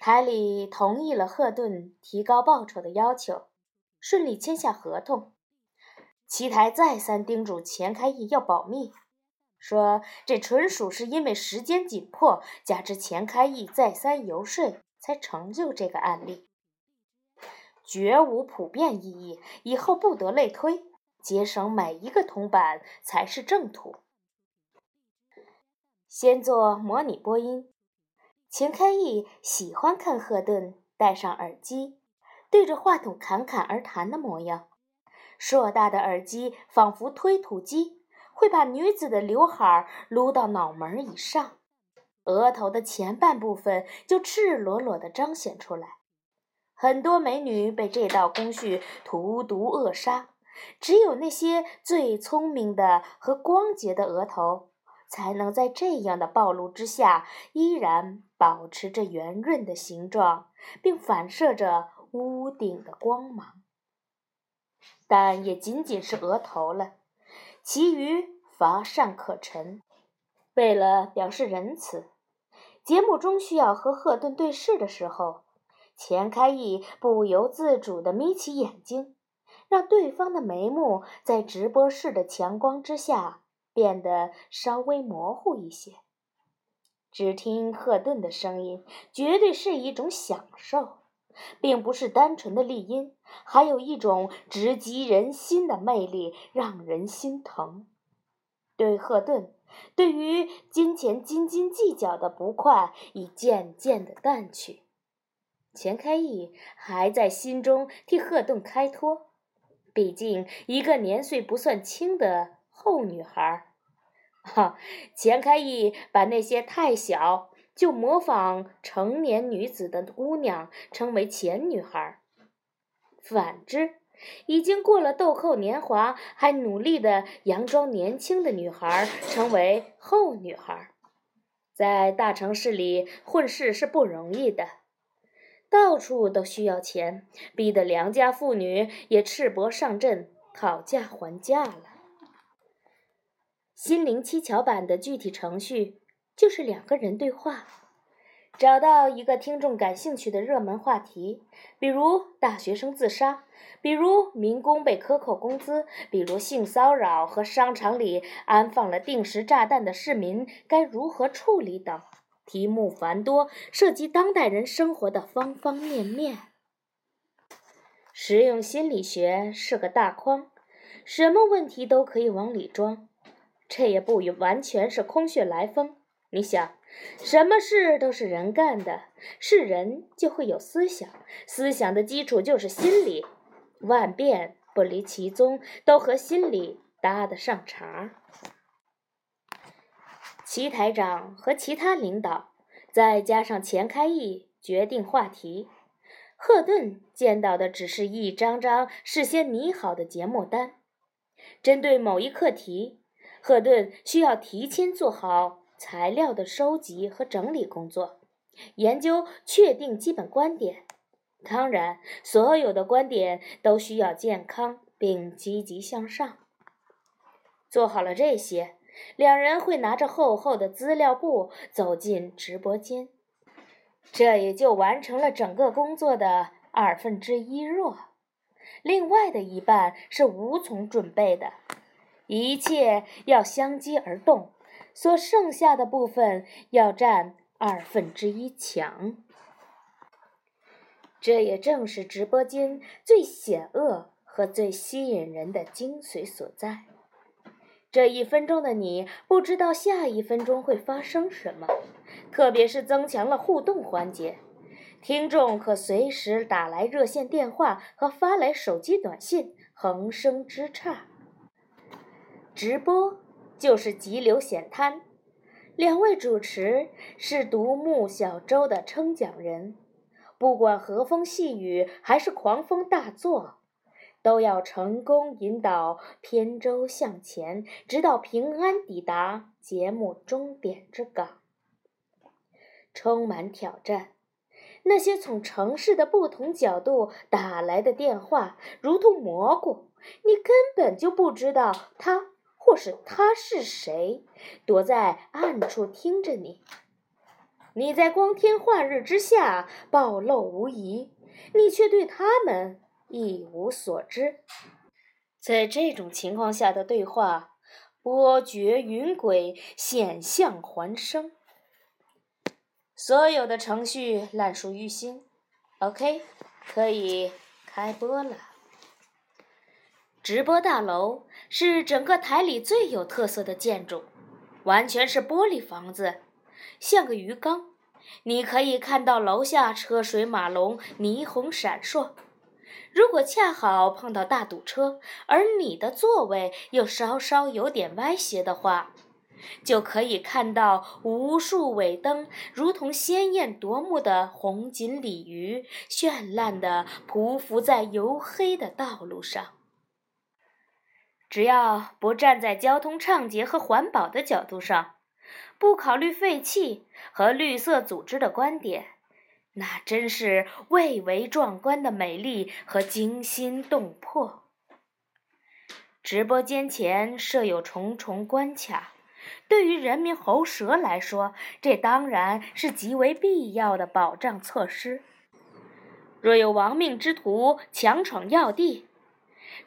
台里同意了赫顿提高报酬的要求，顺利签下合同。齐台再三叮嘱钱开义要保密，说这纯属是因为时间紧迫，加之钱开义再三游说，才成就这个案例，绝无普遍意义，以后不得类推，节省每一个铜板才是正途。先做模拟播音。钱开义喜欢看赫顿戴上耳机，对着话筒侃侃而谈的模样。硕大的耳机仿佛推土机，会把女子的刘海撸到脑门以上，额头的前半部分就赤裸裸地彰显出来。很多美女被这道工序荼毒扼杀，只有那些最聪明的和光洁的额头。才能在这样的暴露之下，依然保持着圆润的形状，并反射着屋顶的光芒。但也仅仅是额头了，其余乏善可陈。为了表示仁慈，节目中需要和赫顿对视的时候，钱开义不由自主地眯起眼睛，让对方的眉目在直播室的强光之下。变得稍微模糊一些。只听赫顿的声音，绝对是一种享受，并不是单纯的丽音，还有一种直击人心的魅力，让人心疼。对赫顿，对于金钱斤斤计较的不快已渐渐的淡去。钱开义还在心中替赫顿开脱，毕竟一个年岁不算轻的。后女孩，哈，钱开义把那些太小就模仿成年女子的姑娘称为前女孩，反之，已经过了豆蔻年华还努力的佯装年轻的女孩称为后女孩。在大城市里混事是不容易的，到处都需要钱，逼得良家妇女也赤膊上阵讨价还价了。心灵七巧板的具体程序就是两个人对话，找到一个听众感兴趣的热门话题，比如大学生自杀，比如民工被克扣工资，比如性骚扰和商场里安放了定时炸弹的市民该如何处理等，题目繁多，涉及当代人生活的方方面面。实用心理学是个大筐，什么问题都可以往里装。这也不完全是空穴来风。你想，什么事都是人干的，是人就会有思想，思想的基础就是心理，万变不离其宗，都和心理搭得上茬。齐台长和其他领导，再加上钱开义决定话题，赫顿见到的只是一张张事先拟好的节目单，针对某一课题。赫顿需要提前做好材料的收集和整理工作，研究确定基本观点。当然，所有的观点都需要健康并积极向上。做好了这些，两人会拿着厚厚的资料簿走进直播间，这也就完成了整个工作的二分之一弱，另外的一半是无从准备的。一切要相机而动，所剩下的部分要占二分之一强。这也正是直播间最险恶和最吸引人的精髓所在。这一分钟的你不知道下一分钟会发生什么，特别是增强了互动环节，听众可随时打来热线电话和发来手机短信，横生枝杈。直播就是急流险滩，两位主持是独木小舟的撑桨人，不管和风细雨还是狂风大作，都要成功引导扁舟向前，直到平安抵达节目终点之港。充满挑战，那些从城市的不同角度打来的电话，如同蘑菇，你根本就不知道它。或是他是谁，躲在暗处听着你。你在光天化日之下暴露无遗，你却对他们一无所知。在这种情况下的对话，波谲云诡，险象环生。所有的程序烂熟于心。OK，可以开播了。直播大楼是整个台里最有特色的建筑，完全是玻璃房子，像个鱼缸。你可以看到楼下车水马龙，霓虹闪烁。如果恰好碰到大堵车，而你的座位又稍稍有点歪斜的话，就可以看到无数尾灯，如同鲜艳夺目的红锦鲤鱼，绚烂地匍匐在黝黑的道路上。只要不站在交通畅捷和环保的角度上，不考虑废气和绿色组织的观点，那真是蔚为壮观的美丽和惊心动魄。直播间前设有重重关卡。对于人民喉舌来说，这当然是极为必要的保障措施。若有亡命之徒强闯要地，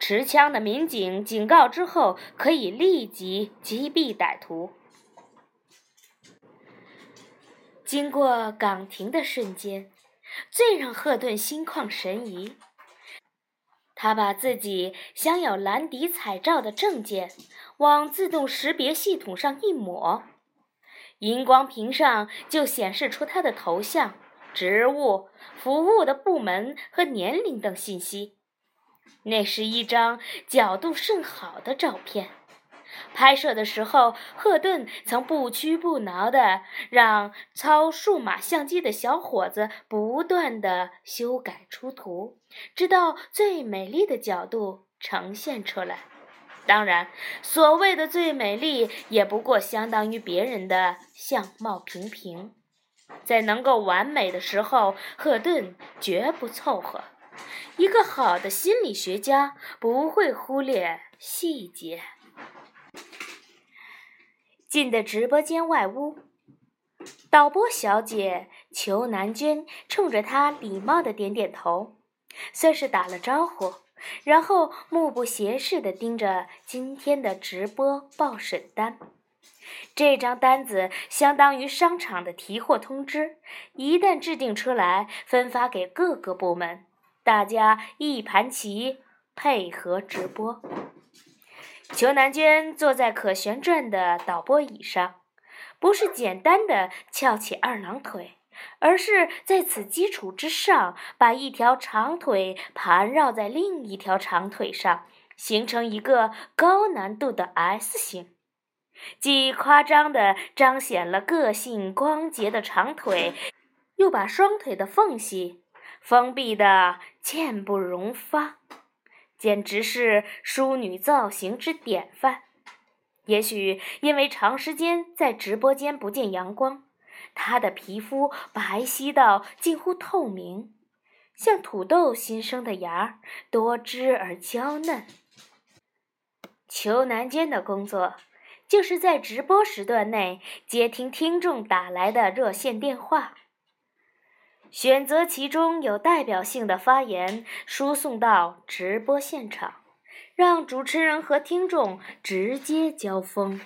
持枪的民警警告之后，可以立即击毙歹徒。经过岗亭的瞬间，最让赫顿心旷神怡。他把自己镶有蓝底彩照的证件。往自动识别系统上一抹，荧光屏上就显示出他的头像、职务、服务的部门和年龄等信息。那是一张角度甚好的照片。拍摄的时候，赫顿曾不屈不挠地让操数码相机的小伙子不断地修改出图，直到最美丽的角度呈现出来。当然，所谓的最美丽，也不过相当于别人的相貌平平。在能够完美的时候，赫顿绝不凑合。一个好的心理学家不会忽略细节。进的直播间外屋，导播小姐裘南娟冲着他礼貌的点点头，算是打了招呼。然后目不斜视的盯着今天的直播报审单，这张单子相当于商场的提货通知，一旦制定出来，分发给各个部门，大家一盘棋，配合直播。裘南娟坐在可旋转的导播椅上，不是简单的翘起二郎腿。而是在此基础之上，把一条长腿盘绕在另一条长腿上，形成一个高难度的 S 型，既夸张地彰显了个性光洁的长腿，又把双腿的缝隙封闭得箭不容发，简直是淑女造型之典范。也许因为长时间在直播间不见阳光。她的皮肤白皙到近乎透明，像土豆新生的芽，多汁而娇嫩。裘南娟的工作就是在直播时段内接听听众打来的热线电话，选择其中有代表性的发言输送到直播现场，让主持人和听众直接交锋。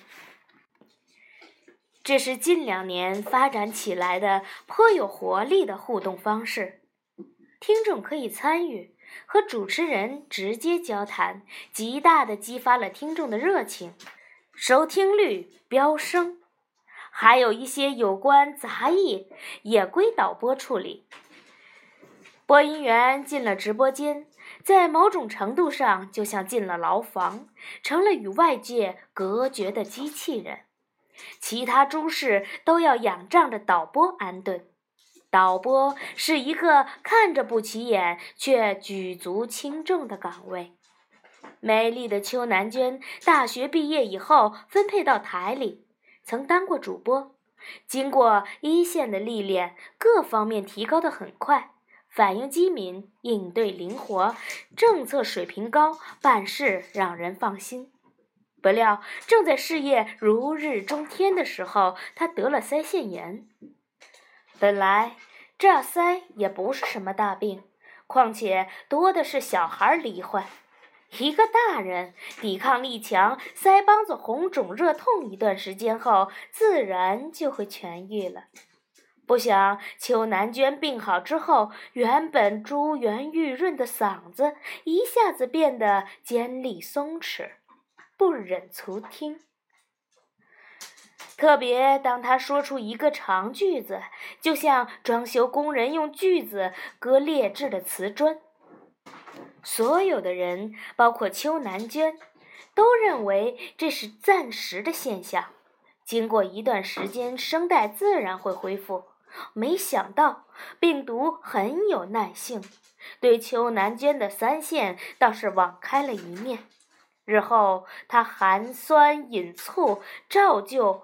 这是近两年发展起来的颇有活力的互动方式，听众可以参与和主持人直接交谈，极大的激发了听众的热情，收听率飙升。还有一些有关杂役也归导播处理。播音员进了直播间，在某种程度上就像进了牢房，成了与外界隔绝的机器人。其他诸事都要仰仗着导播安顿。导播是一个看着不起眼却举足轻重的岗位。美丽的邱南娟大学毕业以后分配到台里，曾当过主播，经过一线的历练，各方面提高的很快，反应机敏，应对灵活，政策水平高，办事让人放心。不料，正在事业如日中天的时候，他得了腮腺炎。本来这腮也不是什么大病，况且多的是小孩罹患。一个大人抵抗力强，腮帮子红肿热痛一段时间后，自然就会痊愈了。不想邱南娟病好之后，原本珠圆玉润的嗓子一下子变得尖利松弛，不忍卒听。特别当他说出一个长句子，就像装修工人用锯子割劣质的瓷砖。所有的人，包括邱南娟，都认为这是暂时的现象，经过一段时间，声带自然会恢复。没想到病毒很有耐性，对邱南娟的三线倒是网开了一面。日后他寒酸饮醋，照旧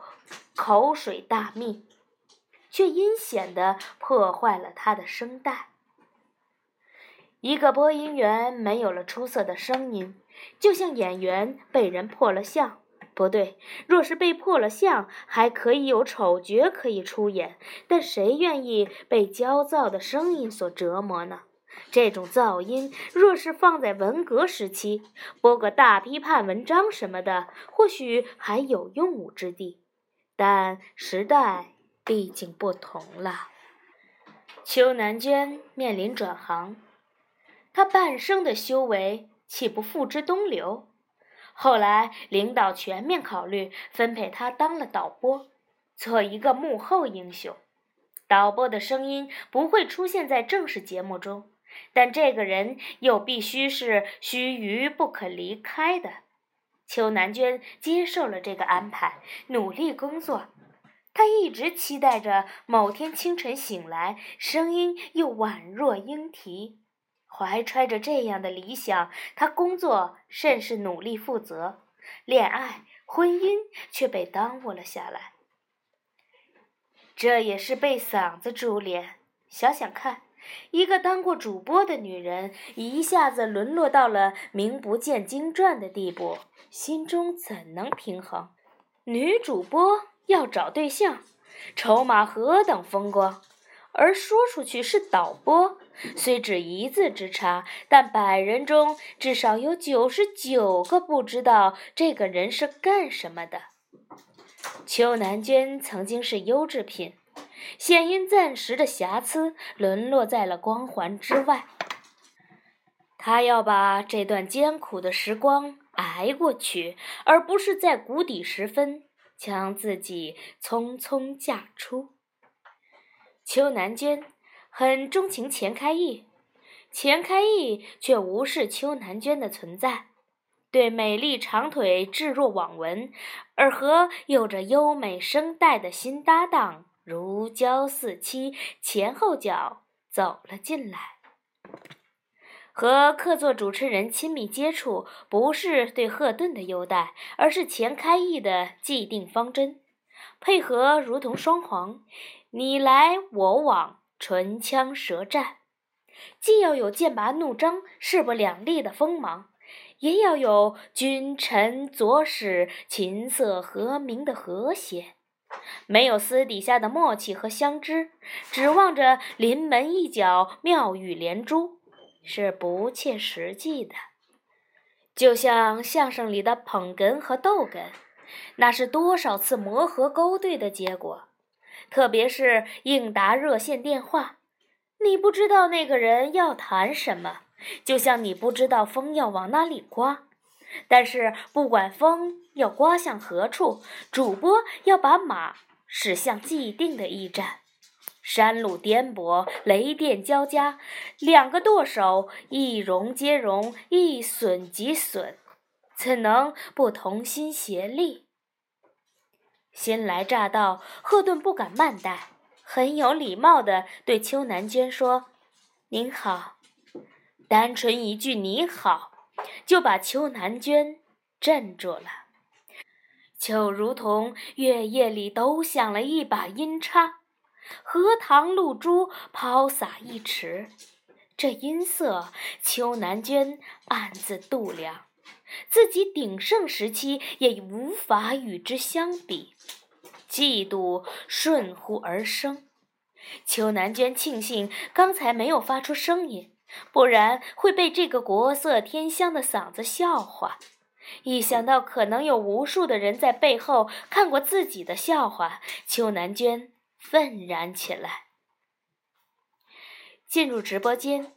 口水大蜜，却阴险地破坏了他的声带。一个播音员没有了出色的声音，就像演员被人破了相。不对，若是被破了相，还可以有丑角可以出演，但谁愿意被焦躁的声音所折磨呢？这种噪音，若是放在文革时期，播个大批判文章什么的，或许还有用武之地。但时代毕竟不同了。邱南娟面临转行，他半生的修为岂不付之东流？后来，领导全面考虑，分配他当了导播，做一个幕后英雄。导播的声音不会出现在正式节目中，但这个人又必须是须臾不可离开的。邱南娟接受了这个安排，努力工作。她一直期待着某天清晨醒来，声音又宛若莺啼。怀揣着这样的理想，他工作甚是努力负责，恋爱、婚姻却被耽误了下来。这也是被嗓子株连。想想看，一个当过主播的女人，一下子沦落到了名不见经传的地步，心中怎能平衡？女主播要找对象，筹码何等风光！而说出去是导播，虽只一字之差，但百人中至少有九十九个不知道这个人是干什么的。邱南娟曾经是优质品，现因暂时的瑕疵，沦落在了光环之外。她要把这段艰苦的时光挨过去，而不是在谷底时分将自己匆匆嫁出。邱南娟很钟情钱开义，钱开义却无视邱南娟的存在，对美丽长腿置若罔闻，而和有着优美声带的新搭档如胶似漆，前后脚走了进来。和客座主持人亲密接触，不是对赫顿的优待，而是钱开义的既定方针，配合如同双簧。你来我往，唇枪舌战，既要有剑拔弩张、势不两立的锋芒，也要有君臣佐使、琴瑟和鸣的和谐。没有私底下的默契和相知，指望着临门一脚、妙语连珠，是不切实际的。就像相声里的捧哏和逗哏，那是多少次磨合勾兑的结果。特别是应答热线电话，你不知道那个人要谈什么，就像你不知道风要往哪里刮。但是不管风要刮向何处，主播要把马驶向既定的驿站。山路颠簸，雷电交加，两个舵手一荣皆荣，一损即损，怎能不同心协力？新来乍到，赫顿不敢慢待，很有礼貌地对邱南娟说：“您好。”单纯一句“你好”，就把邱南娟镇住了，就如同月夜里抖响了一把音叉，荷塘露珠抛洒一池。这音色，邱南娟暗自度量。自己鼎盛时期也无法与之相比，嫉妒顺乎而生。邱南娟庆幸刚才没有发出声音，不然会被这个国色天香的嗓子笑话。一想到可能有无数的人在背后看过自己的笑话，邱南娟愤然起来。进入直播间，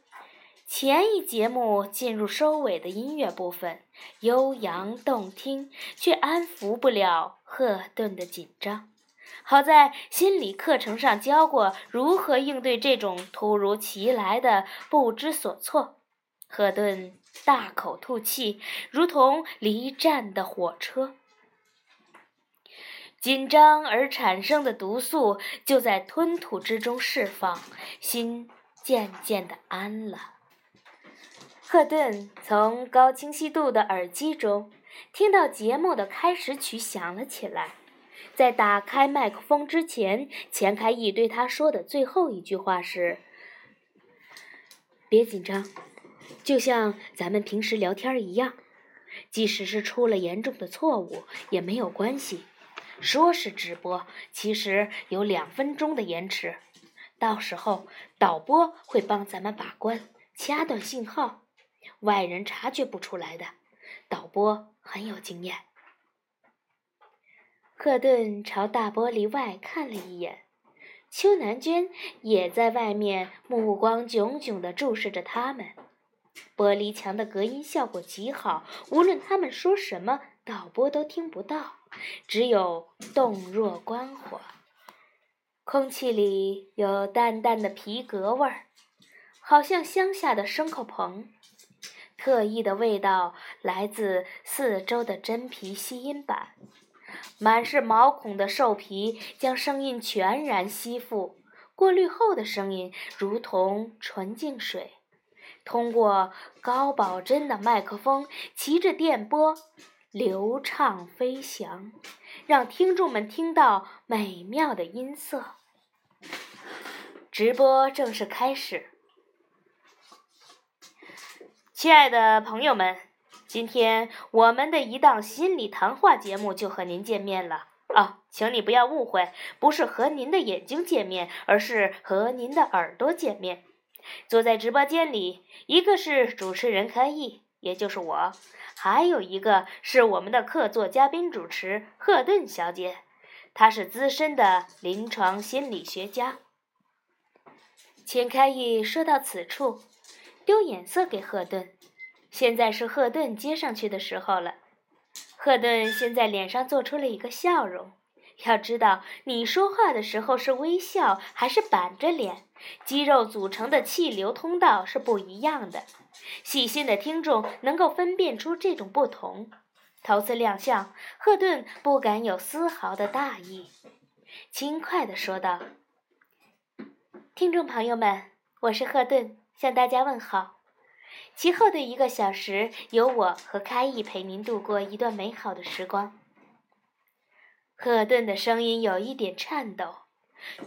前一节目进入收尾的音乐部分，悠扬动听，却安抚不了赫顿的紧张。好在心理课程上教过如何应对这种突如其来的不知所措。赫顿大口吐气，如同离站的火车。紧张而产生的毒素就在吞吐之中释放，心渐渐的安了。赫顿从高清晰度的耳机中听到节目的开始曲响了起来。在打开麦克风之前，钱开义对他说的最后一句话是：“别紧张，就像咱们平时聊天一样，即使是出了严重的错误也没有关系。说是直播，其实有两分钟的延迟，到时候导播会帮咱们把关，掐断信号，外人察觉不出来的。导播很有经验。”赫顿朝大玻璃外看了一眼，邱南娟也在外面，目光炯炯地注视着他们。玻璃墙的隔音效果极好，无论他们说什么，导播都听不到，只有洞若观火。空气里有淡淡的皮革味儿，好像乡下的牲口棚。特异的味道来自四周的真皮吸音板。满是毛孔的兽皮将声音全然吸附，过滤后的声音如同纯净水，通过高保真的麦克风，骑着电波流畅飞翔，让听众们听到美妙的音色。直播正式开始，亲爱的朋友们。今天我们的一档心理谈话节目就和您见面了啊，请你不要误会，不是和您的眼睛见面，而是和您的耳朵见面。坐在直播间里，一个是主持人开义，也就是我，还有一个是我们的客座嘉宾主持赫顿小姐，她是资深的临床心理学家。钱开义说到此处，丢眼色给赫顿。现在是赫顿接上去的时候了。赫顿现在脸上做出了一个笑容。要知道，你说话的时候是微笑还是板着脸，肌肉组成的气流通道是不一样的。细心的听众能够分辨出这种不同。头次亮相，赫顿不敢有丝毫的大意，轻快地说道：“听众朋友们，我是赫顿，向大家问好。”其后的一个小时，由我和开义陪您度过一段美好的时光。赫顿的声音有一点颤抖，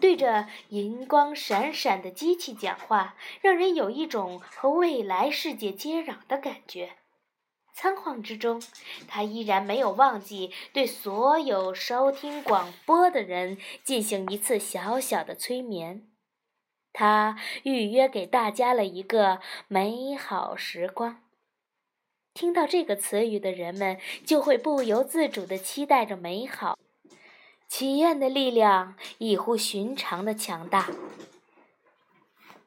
对着银光闪闪的机器讲话，让人有一种和未来世界接壤的感觉。仓皇之中，他依然没有忘记对所有收听广播的人进行一次小小的催眠。他预约给大家了一个美好时光。听到这个词语的人们，就会不由自主地期待着美好。祈愿的力量异乎寻常的强大。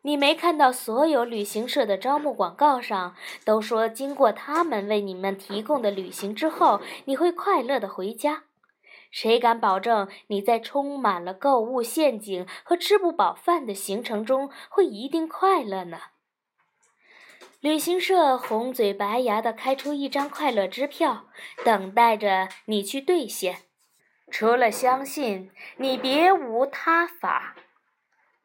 你没看到所有旅行社的招募广告上都说，经过他们为你们提供的旅行之后，你会快乐地回家。谁敢保证你在充满了购物陷阱和吃不饱饭的行程中会一定快乐呢？旅行社红嘴白牙的开出一张快乐支票，等待着你去兑现。除了相信，你别无他法。